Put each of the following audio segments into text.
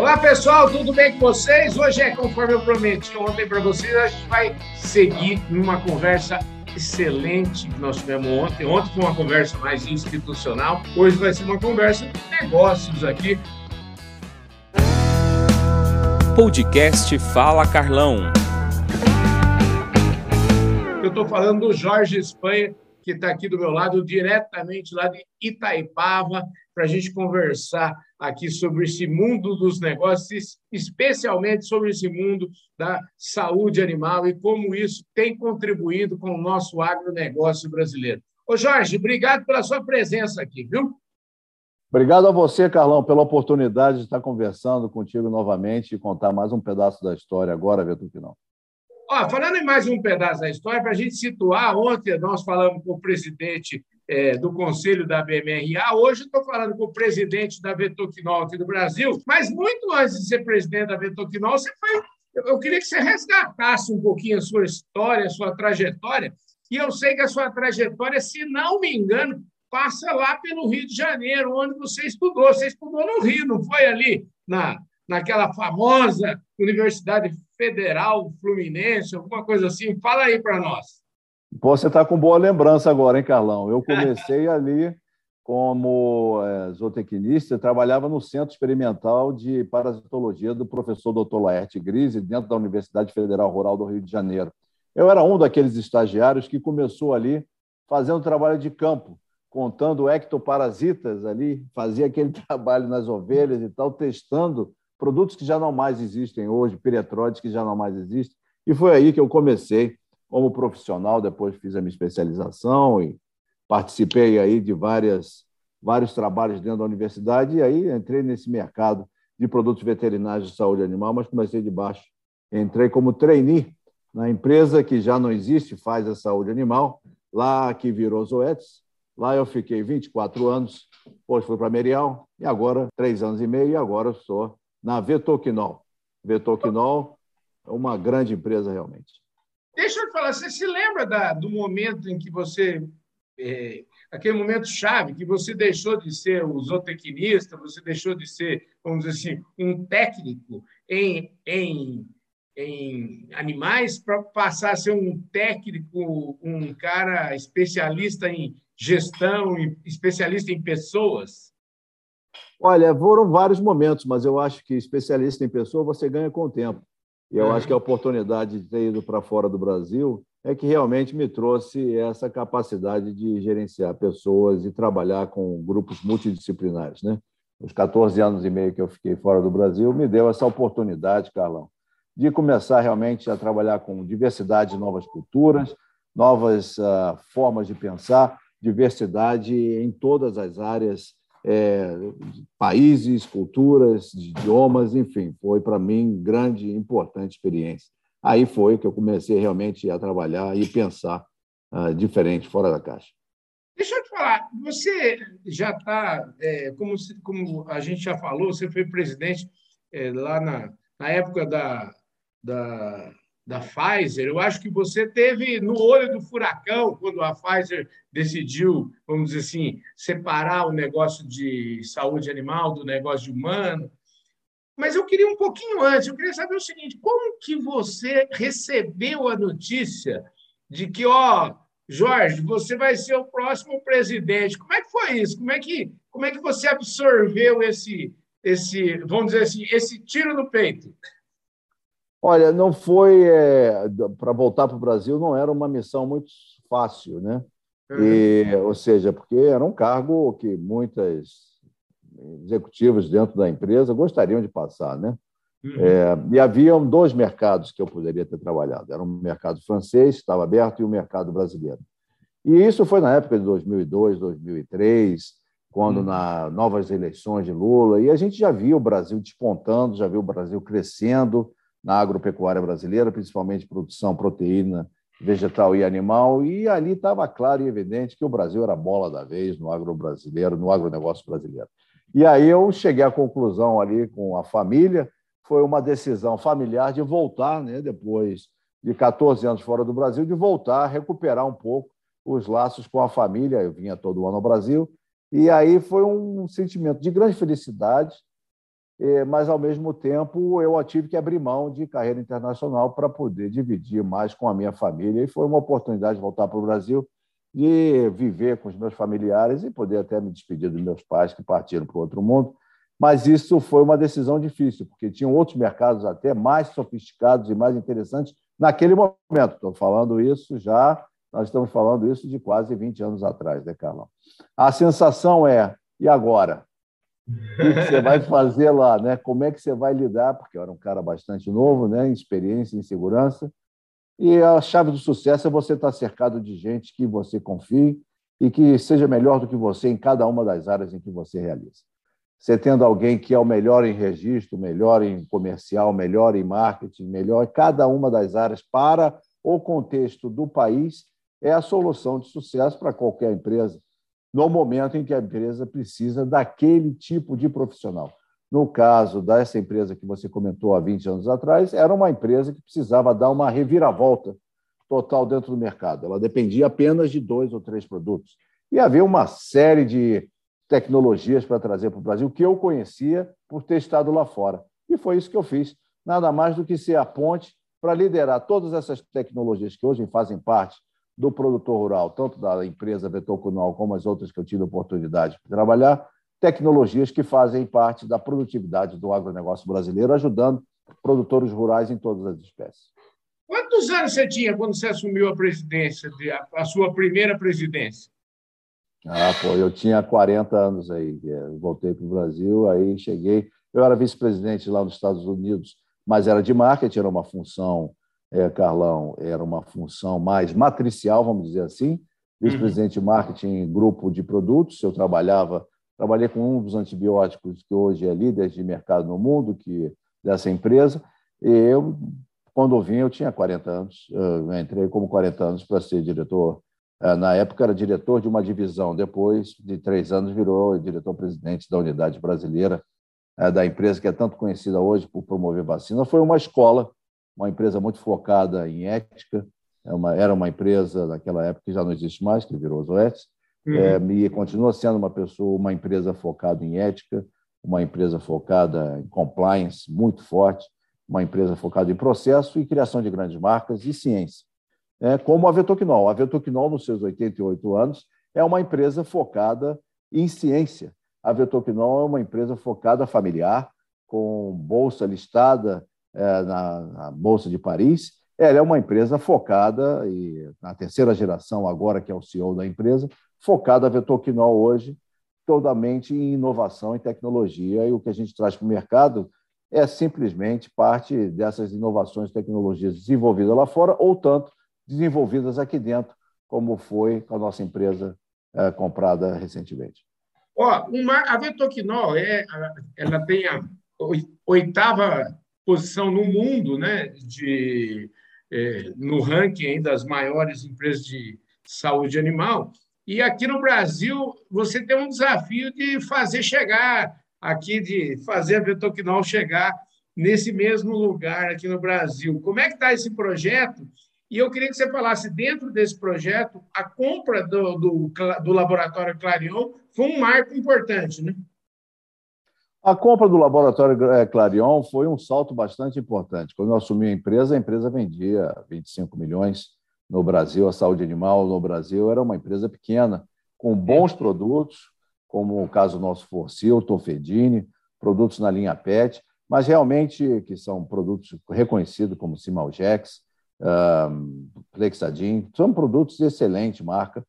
Olá pessoal, tudo bem com vocês? Hoje é conforme eu prometi ontem para vocês, a gente vai seguir numa conversa excelente que nós tivemos ontem. Ontem foi uma conversa mais institucional, hoje vai ser uma conversa de negócios aqui. Podcast Fala Carlão. Eu estou falando do Jorge Espanha, que está aqui do meu lado, diretamente lá de Itaipava, para a gente conversar aqui sobre esse mundo dos negócios, especialmente sobre esse mundo da saúde animal e como isso tem contribuído com o nosso agronegócio brasileiro. Ô Jorge, obrigado pela sua presença aqui, viu? Obrigado a você, Carlão, pela oportunidade de estar conversando contigo novamente e contar mais um pedaço da história agora, Vitor Pinão. Ó, falando em mais um pedaço da história, para a gente situar, ontem nós falamos com o presidente é, do Conselho da BMRA. Hoje estou falando com o presidente da Vetoquinol aqui do Brasil, mas muito antes de ser presidente da Vetoquinol, você foi. Eu queria que você resgatasse um pouquinho a sua história, a sua trajetória. E eu sei que a sua trajetória, se não me engano, passa lá pelo Rio de Janeiro, onde você estudou. Você estudou no Rio, não foi ali na, naquela famosa Universidade Federal Fluminense, alguma coisa assim? Fala aí para nós. Você está com boa lembrança agora, hein, Carlão? Eu comecei ali como é, zootecnista, trabalhava no Centro Experimental de Parasitologia do professor Dr. Laerte Grise, dentro da Universidade Federal Rural do Rio de Janeiro. Eu era um daqueles estagiários que começou ali fazendo trabalho de campo, contando ectoparasitas ali, fazia aquele trabalho nas ovelhas e tal, testando produtos que já não mais existem hoje, piretróides que já não mais existem. E foi aí que eu comecei como profissional, depois fiz a minha especialização e participei aí de várias, vários trabalhos dentro da universidade e aí entrei nesse mercado de produtos veterinários de saúde animal, mas comecei de baixo. Entrei como trainee na empresa que já não existe, faz a saúde animal, lá que virou Zoetis. Lá eu fiquei 24 anos, depois fui para Merial, e agora, três anos e meio, e agora estou na Vetoquinol. Vetoquinol é uma grande empresa realmente. Deixa eu te falar, você se lembra da, do momento em que você. É, aquele momento chave, que você deixou de ser o zootecnista, você deixou de ser, vamos dizer assim, um técnico em, em, em animais para passar a ser um técnico, um cara especialista em gestão, especialista em pessoas? Olha, foram vários momentos, mas eu acho que especialista em pessoa você ganha com o tempo. E eu acho que a oportunidade de ter ido para fora do Brasil é que realmente me trouxe essa capacidade de gerenciar pessoas e trabalhar com grupos multidisciplinares. Né? Os 14 anos e meio que eu fiquei fora do Brasil me deu essa oportunidade, Carlão, de começar realmente a trabalhar com diversidade de novas culturas, novas uh, formas de pensar, diversidade em todas as áreas é, países, culturas, idiomas, enfim, foi para mim grande importante experiência. Aí foi que eu comecei realmente a trabalhar e pensar uh, diferente, fora da caixa. Deixa eu te falar, você já está, é, como, como a gente já falou, você foi presidente é, lá na, na época da, da da Pfizer, eu acho que você teve no olho do furacão quando a Pfizer decidiu, vamos dizer assim, separar o negócio de saúde animal do negócio humano. Mas eu queria um pouquinho antes, eu queria saber o seguinte: como que você recebeu a notícia de que, ó, Jorge, você vai ser o próximo presidente? Como é que foi isso? Como é que, como é que você absorveu esse, esse, vamos dizer assim, esse tiro no peito? Olha, não foi é, para voltar para o Brasil, não era uma missão muito fácil, né? E, uhum. ou seja, porque era um cargo que muitas executivos dentro da empresa gostariam de passar, né? Uhum. É, e haviam dois mercados que eu poderia ter trabalhado. Era um mercado francês, estava aberto, e o um mercado brasileiro. E isso foi na época de 2002, 2003, quando uhum. na novas eleições de Lula, e a gente já viu o Brasil despontando, já viu o Brasil crescendo, na agropecuária brasileira, principalmente produção proteína vegetal e animal, e ali estava claro e evidente que o Brasil era a bola da vez no agro brasileiro, no agronegócio brasileiro. E aí eu cheguei à conclusão ali com a família, foi uma decisão familiar de voltar, né, depois de 14 anos fora do Brasil, de voltar, recuperar um pouco os laços com a família. Eu vinha todo ano ao Brasil, e aí foi um sentimento de grande felicidade, mas, ao mesmo tempo, eu tive que abrir mão de carreira internacional para poder dividir mais com a minha família. E foi uma oportunidade de voltar para o Brasil, de viver com os meus familiares e poder até me despedir dos meus pais que partiram para o outro mundo. Mas isso foi uma decisão difícil, porque tinham outros mercados até mais sofisticados e mais interessantes naquele momento. Estou falando isso já, nós estamos falando isso de quase 20 anos atrás, né, Carlão? A sensação é, e agora? O que você vai fazer lá, né? Como é que você vai lidar? Porque eu era um cara bastante novo, né? Em experiência, em segurança. E a chave do sucesso é você estar cercado de gente que você confie e que seja melhor do que você em cada uma das áreas em que você realiza. Você tendo alguém que é o melhor em registro, melhor em comercial, melhor em marketing, melhor em cada uma das áreas para o contexto do país, é a solução de sucesso para qualquer empresa no momento em que a empresa precisa daquele tipo de profissional. No caso dessa empresa que você comentou há 20 anos atrás, era uma empresa que precisava dar uma reviravolta total dentro do mercado. Ela dependia apenas de dois ou três produtos. E havia uma série de tecnologias para trazer para o Brasil que eu conhecia por ter estado lá fora. E foi isso que eu fiz. Nada mais do que ser a ponte para liderar todas essas tecnologias que hoje fazem parte do produtor rural, tanto da empresa Vetocunal como as outras que eu tive oportunidade de trabalhar, tecnologias que fazem parte da produtividade do agronegócio brasileiro, ajudando produtores rurais em todas as espécies. Quantos anos você tinha quando você assumiu a presidência, a sua primeira presidência? Ah, pô, eu tinha 40 anos aí, voltei para o Brasil, aí cheguei. Eu era vice-presidente lá nos Estados Unidos, mas era de marketing, era uma função é, Carlão, era uma função mais matricial, vamos dizer assim, vice-presidente de marketing grupo de produtos. Eu trabalhava, trabalhei com um dos antibióticos que hoje é líder de mercado no mundo, que dessa empresa. E eu, quando eu vim, eu tinha 40 anos. Eu entrei como 40 anos para ser diretor. É, na época era diretor de uma divisão. Depois de três anos virou diretor-presidente da unidade brasileira é, da empresa que é tanto conhecida hoje por promover vacina. Foi uma escola uma empresa muito focada em ética, é uma, era uma empresa naquela época que já não existe mais, que virou Zoetis, uhum. é, e continua sendo uma pessoa, uma empresa focada em ética, uma empresa focada em compliance muito forte, uma empresa focada em processo e criação de grandes marcas e ciência. É, como a Vetoquinol. A Vetoquinol, nos seus 88 anos, é uma empresa focada em ciência. A Vetoquinol é uma empresa focada familiar, com bolsa listada é, na, na, Bolsa de Paris. Ela é uma empresa focada, e na terceira geração, agora que é o CEO da empresa, focada a Vetoquinol hoje, totalmente em inovação e tecnologia. E o que a gente traz para o mercado é simplesmente parte dessas inovações e tecnologias desenvolvidas lá fora, ou tanto desenvolvidas aqui dentro, como foi com a nossa empresa é, comprada recentemente. Ó, uma, a Vetoquinol é, ela tem a oitava posição no mundo, né, de, é, no ranking das maiores empresas de saúde animal. E aqui no Brasil, você tem um desafio de fazer chegar aqui, de fazer a Vetoquinol chegar nesse mesmo lugar aqui no Brasil. Como é que está esse projeto? E eu queria que você falasse, dentro desse projeto, a compra do, do, do laboratório Clarion foi um marco importante, né? A compra do laboratório eh, Clarion foi um salto bastante importante. Quando eu assumi a empresa, a empresa vendia 25 milhões no Brasil. A saúde animal no Brasil era uma empresa pequena, com bons produtos, como o caso nosso Forcil, Tofedine, produtos na linha PET, mas realmente que são produtos reconhecidos como Simalgex, um, Plexadin, são produtos de excelente marca,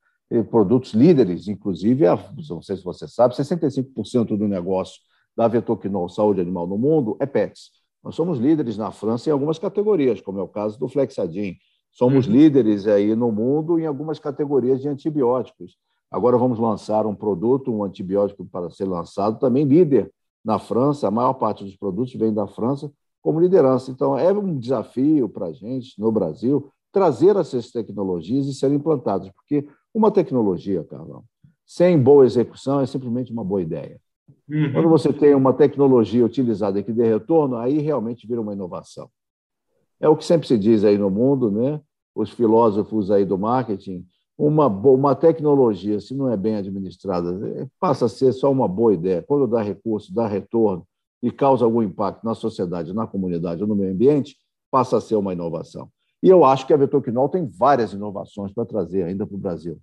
produtos líderes, inclusive, não sei se você sabe, 65% do negócio da Vetoquinol Saúde Animal no mundo é PETS. Nós somos líderes na França em algumas categorias, como é o caso do Flexadin. Somos uhum. líderes aí no mundo em algumas categorias de antibióticos. Agora vamos lançar um produto, um antibiótico para ser lançado, também líder na França. A maior parte dos produtos vem da França como liderança. Então, é um desafio para a gente, no Brasil, trazer essas tecnologias e serem implantadas, porque uma tecnologia, Carlão, sem boa execução é simplesmente uma boa ideia. Uhum. Quando você tem uma tecnologia utilizada que dê retorno, aí realmente vira uma inovação. É o que sempre se diz aí no mundo, né? Os filósofos aí do marketing, uma, uma tecnologia, se não é bem administrada, é, passa a ser só uma boa ideia. Quando dá recurso, dá retorno, e causa algum impacto na sociedade, na comunidade ou no meio ambiente, passa a ser uma inovação. E eu acho que a Vetoquinol tem várias inovações para trazer ainda para o Brasil.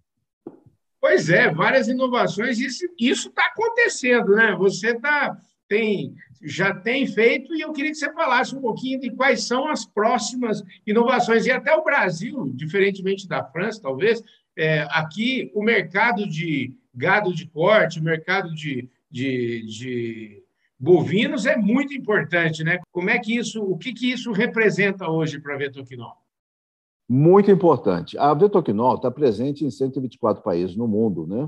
Pois é, várias inovações. Isso está acontecendo, né? Você tá, tem, já tem feito e eu queria que você falasse um pouquinho de quais são as próximas inovações. E até o Brasil, diferentemente da França, talvez, é, aqui o mercado de gado de corte, o mercado de, de, de bovinos é muito importante, né? Como é que isso, o que, que isso representa hoje para a Vetoquinol? Muito importante. A Vetoquinol está presente em 124 países no mundo, né?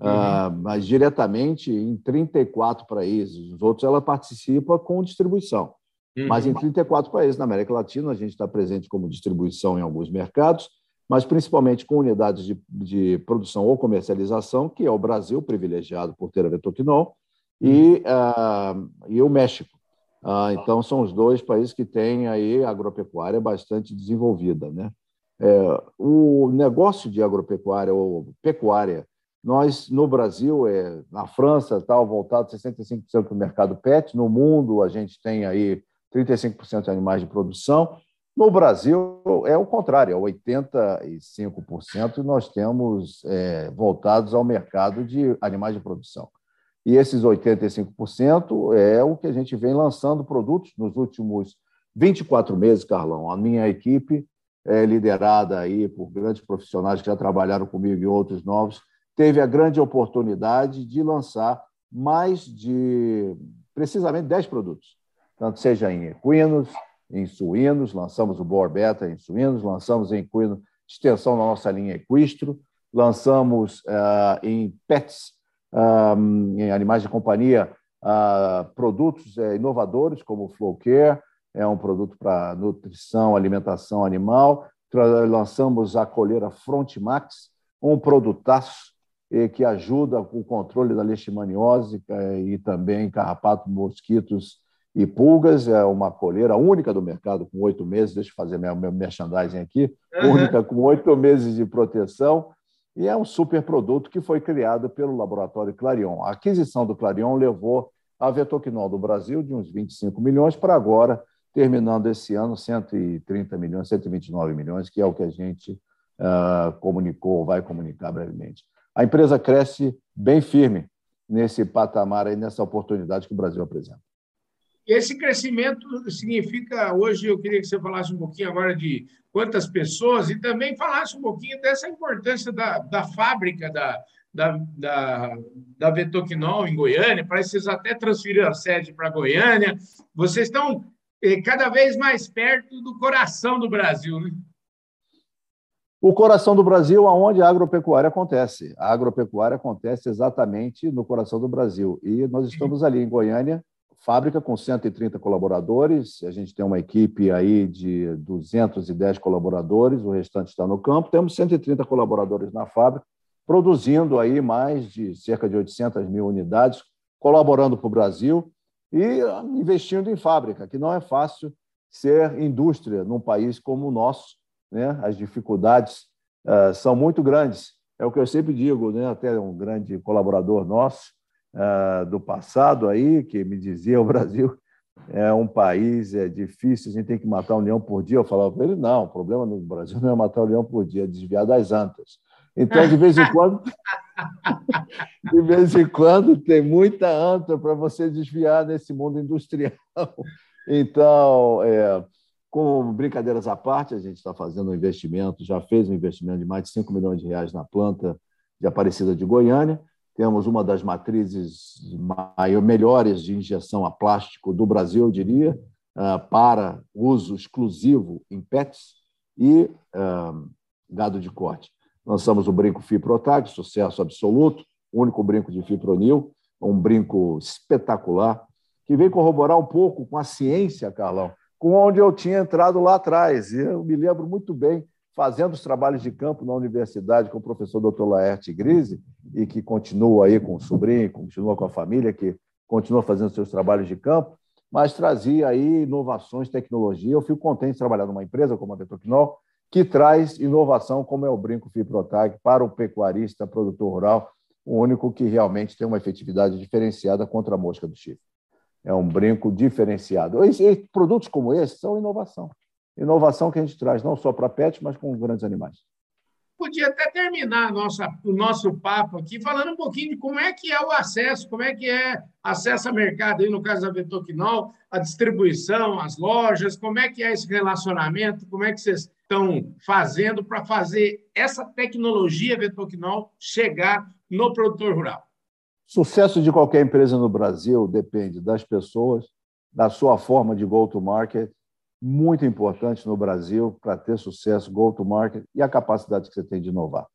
Uhum. Ah, mas diretamente em 34 países. Os outros ela participa com distribuição. Uhum. Mas em 34 países na América Latina, a gente está presente como distribuição em alguns mercados, mas principalmente com unidades de, de produção ou comercialização, que é o Brasil, privilegiado por ter a Vetoquinol, e, uh, e o México. Uh, então, são os dois países que têm aí agropecuária bastante desenvolvida. Né? É, o negócio de agropecuária ou pecuária, nós no Brasil, é, na França, tal, voltado 65% para o mercado pet, no mundo a gente tem aí 35% de animais de produção. No Brasil é o contrário, é 85% nós temos é, voltados ao mercado de animais de produção. E esses 85% é o que a gente vem lançando produtos nos últimos 24 meses, Carlão. A minha equipe é, liderada aí por grandes profissionais que já trabalharam comigo e outros novos, teve a grande oportunidade de lançar mais de, precisamente, 10 produtos, tanto seja em equinos, em suínos, lançamos o Boar Beta em suínos, lançamos em equino extensão da nossa linha Equistro, lançamos uh, em pets, um, em animais de companhia, uh, produtos uh, inovadores como o Flow Care, é um produto para nutrição, alimentação animal. Lançamos a coleira Frontmax, um produtaço que ajuda com o controle da leishmaniose e também carrapato, mosquitos e pulgas. É uma coleira única do mercado com oito meses. Deixa eu fazer meu, meu merchandising aqui. Uhum. Única com oito meses de proteção. E é um super produto que foi criado pelo laboratório Clarion. A aquisição do Clarion levou a Vetoquinol do Brasil de uns 25 milhões para agora terminando esse ano 130 milhões, 129 milhões, que é o que a gente uh, comunicou, vai comunicar brevemente. A empresa cresce bem firme nesse patamar aí, nessa oportunidade que o Brasil apresenta. Esse crescimento significa, hoje eu queria que você falasse um pouquinho agora de quantas pessoas e também falasse um pouquinho dessa importância da, da fábrica da, da, da, da Vetoquinol em Goiânia, parece que vocês até transferiram a sede para Goiânia. Vocês estão cada vez mais perto do coração do Brasil. Né? O coração do Brasil, aonde a agropecuária acontece. A agropecuária acontece exatamente no coração do Brasil. E nós estamos ali em Goiânia, fábrica com 130 colaboradores. A gente tem uma equipe aí de 210 colaboradores, o restante está no campo. Temos 130 colaboradores na fábrica, produzindo aí mais de cerca de 800 mil unidades, colaborando para o Brasil e investindo em fábrica, que não é fácil ser indústria num país como o nosso. Né? As dificuldades uh, são muito grandes. É o que eu sempre digo, né? até um grande colaborador nosso uh, do passado aí, que me dizia o Brasil é um país é difícil, a gente tem que matar um leão por dia. Eu falava para ele, não, o problema no Brasil não é matar um leão por dia, é desviar das antas. Então, de vez em quando, de vez em quando tem muita anta para você desviar nesse mundo industrial. Então, é, com brincadeiras à parte, a gente está fazendo um investimento, já fez um investimento de mais de 5 milhões de reais na planta de Aparecida de Goiânia. Temos uma das matrizes maior, melhores de injeção a plástico do Brasil, eu diria, ah, para uso exclusivo em pets e uh, gado de corte. Lançamos o brinco Fiprotag, sucesso absoluto, único brinco de fipronil, um brinco espetacular, que vem corroborar um pouco com a ciência, Carlão, com onde eu tinha entrado lá atrás. E eu me lembro muito bem, fazendo os trabalhos de campo na universidade com o professor Dr. Laerte Grise, e que continua aí com o sobrinho, continua com a família, que continua fazendo seus trabalhos de campo, mas trazia aí inovações, tecnologia. Eu fico contente de trabalhar numa empresa como a Vetoquinol, que traz inovação, como é o Brinco Fiprotag, para o pecuarista, produtor rural, o único que realmente tem uma efetividade diferenciada contra a mosca do chifre. é um brinco diferenciado. E, e produtos como esse são inovação. Inovação que a gente traz não só para pet, mas com grandes animais podia até terminar nossa, o nosso papo aqui falando um pouquinho de como é que é o acesso, como é que é acesso ao mercado, aí no caso da Vetoquinol, a distribuição, as lojas, como é que é esse relacionamento, como é que vocês estão fazendo para fazer essa tecnologia Vetoquinol chegar no produtor rural? Sucesso de qualquer empresa no Brasil depende das pessoas, da sua forma de go-to-market muito importante no Brasil para ter sucesso, go-to-market e a capacidade que você tem de inovar.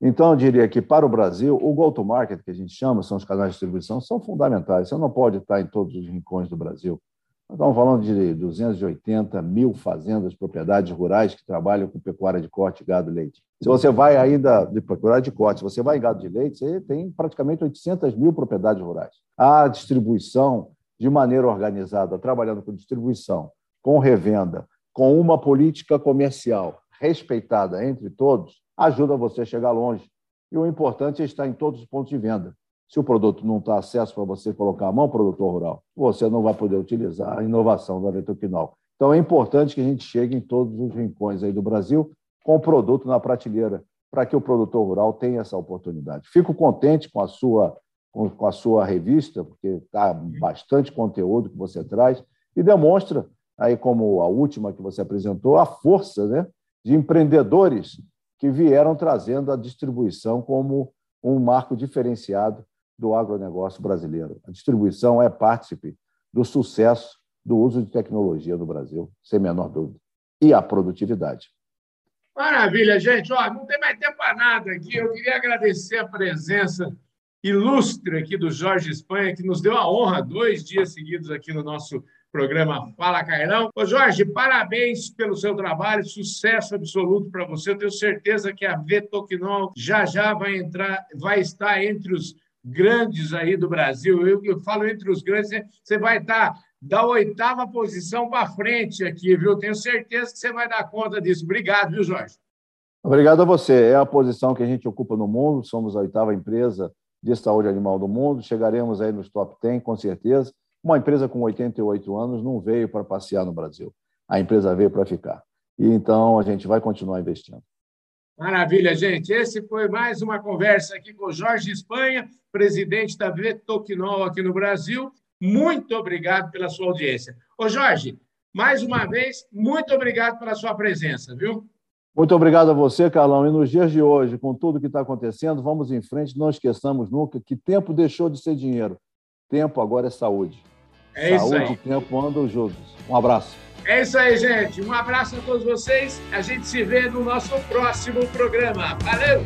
Então, eu diria que para o Brasil, o go-to-market, que a gente chama, são os canais de distribuição, são fundamentais. Você não pode estar em todos os rincões do Brasil. Nós estamos falando de 280 mil fazendas, propriedades rurais que trabalham com pecuária de corte, gado e leite. Se você vai ainda de pecuária de corte, se você vai em gado de leite, você tem praticamente 800 mil propriedades rurais. A distribuição, de maneira organizada, trabalhando com distribuição, com revenda, com uma política comercial respeitada entre todos, ajuda você a chegar longe. E o importante é estar em todos os pontos de venda. Se o produto não está acesso para você colocar a mão, produtor rural, você não vai poder utilizar a inovação da Eletroquinol. Então é importante que a gente chegue em todos os rincões aí do Brasil com o produto na prateleira, para que o produtor rural tenha essa oportunidade. Fico contente com a sua, com a sua revista, porque está bastante conteúdo que você traz e demonstra aí como a última que você apresentou, a força né, de empreendedores que vieram trazendo a distribuição como um marco diferenciado do agronegócio brasileiro. A distribuição é partícipe do sucesso do uso de tecnologia no Brasil, sem menor dúvida. E a produtividade. Maravilha, gente. Ó, não tem mais tempo para nada aqui. Eu queria agradecer a presença ilustre aqui do Jorge Espanha, que nos deu a honra dois dias seguidos aqui no nosso programa Fala Carlão. Ô Jorge, parabéns pelo seu trabalho, sucesso absoluto para você. Eu tenho certeza que a Vetoquinol já já vai entrar, vai estar entre os grandes aí do Brasil. Eu, eu falo entre os grandes, você vai estar da oitava posição para frente aqui, viu? Tenho certeza que você vai dar conta disso. Obrigado, viu, Jorge? Obrigado a você. É a posição que a gente ocupa no mundo. Somos a oitava empresa de saúde animal do mundo. Chegaremos aí nos top 10, com certeza. Uma empresa com 88 anos não veio para passear no Brasil. A empresa veio para ficar. E então a gente vai continuar investindo. Maravilha, gente. Esse foi mais uma conversa aqui com o Jorge Espanha, presidente da Vetoquinol aqui no Brasil. Muito obrigado pela sua audiência. Ô, Jorge, mais uma vez, muito obrigado pela sua presença, viu? Muito obrigado a você, Carlão. E nos dias de hoje, com tudo que está acontecendo, vamos em frente. Não esqueçamos nunca que tempo deixou de ser dinheiro. Tempo agora é saúde. É Saúde isso aí. e tempo andam juntos. Um abraço. É isso aí, gente. Um abraço a todos vocês. A gente se vê no nosso próximo programa. Valeu!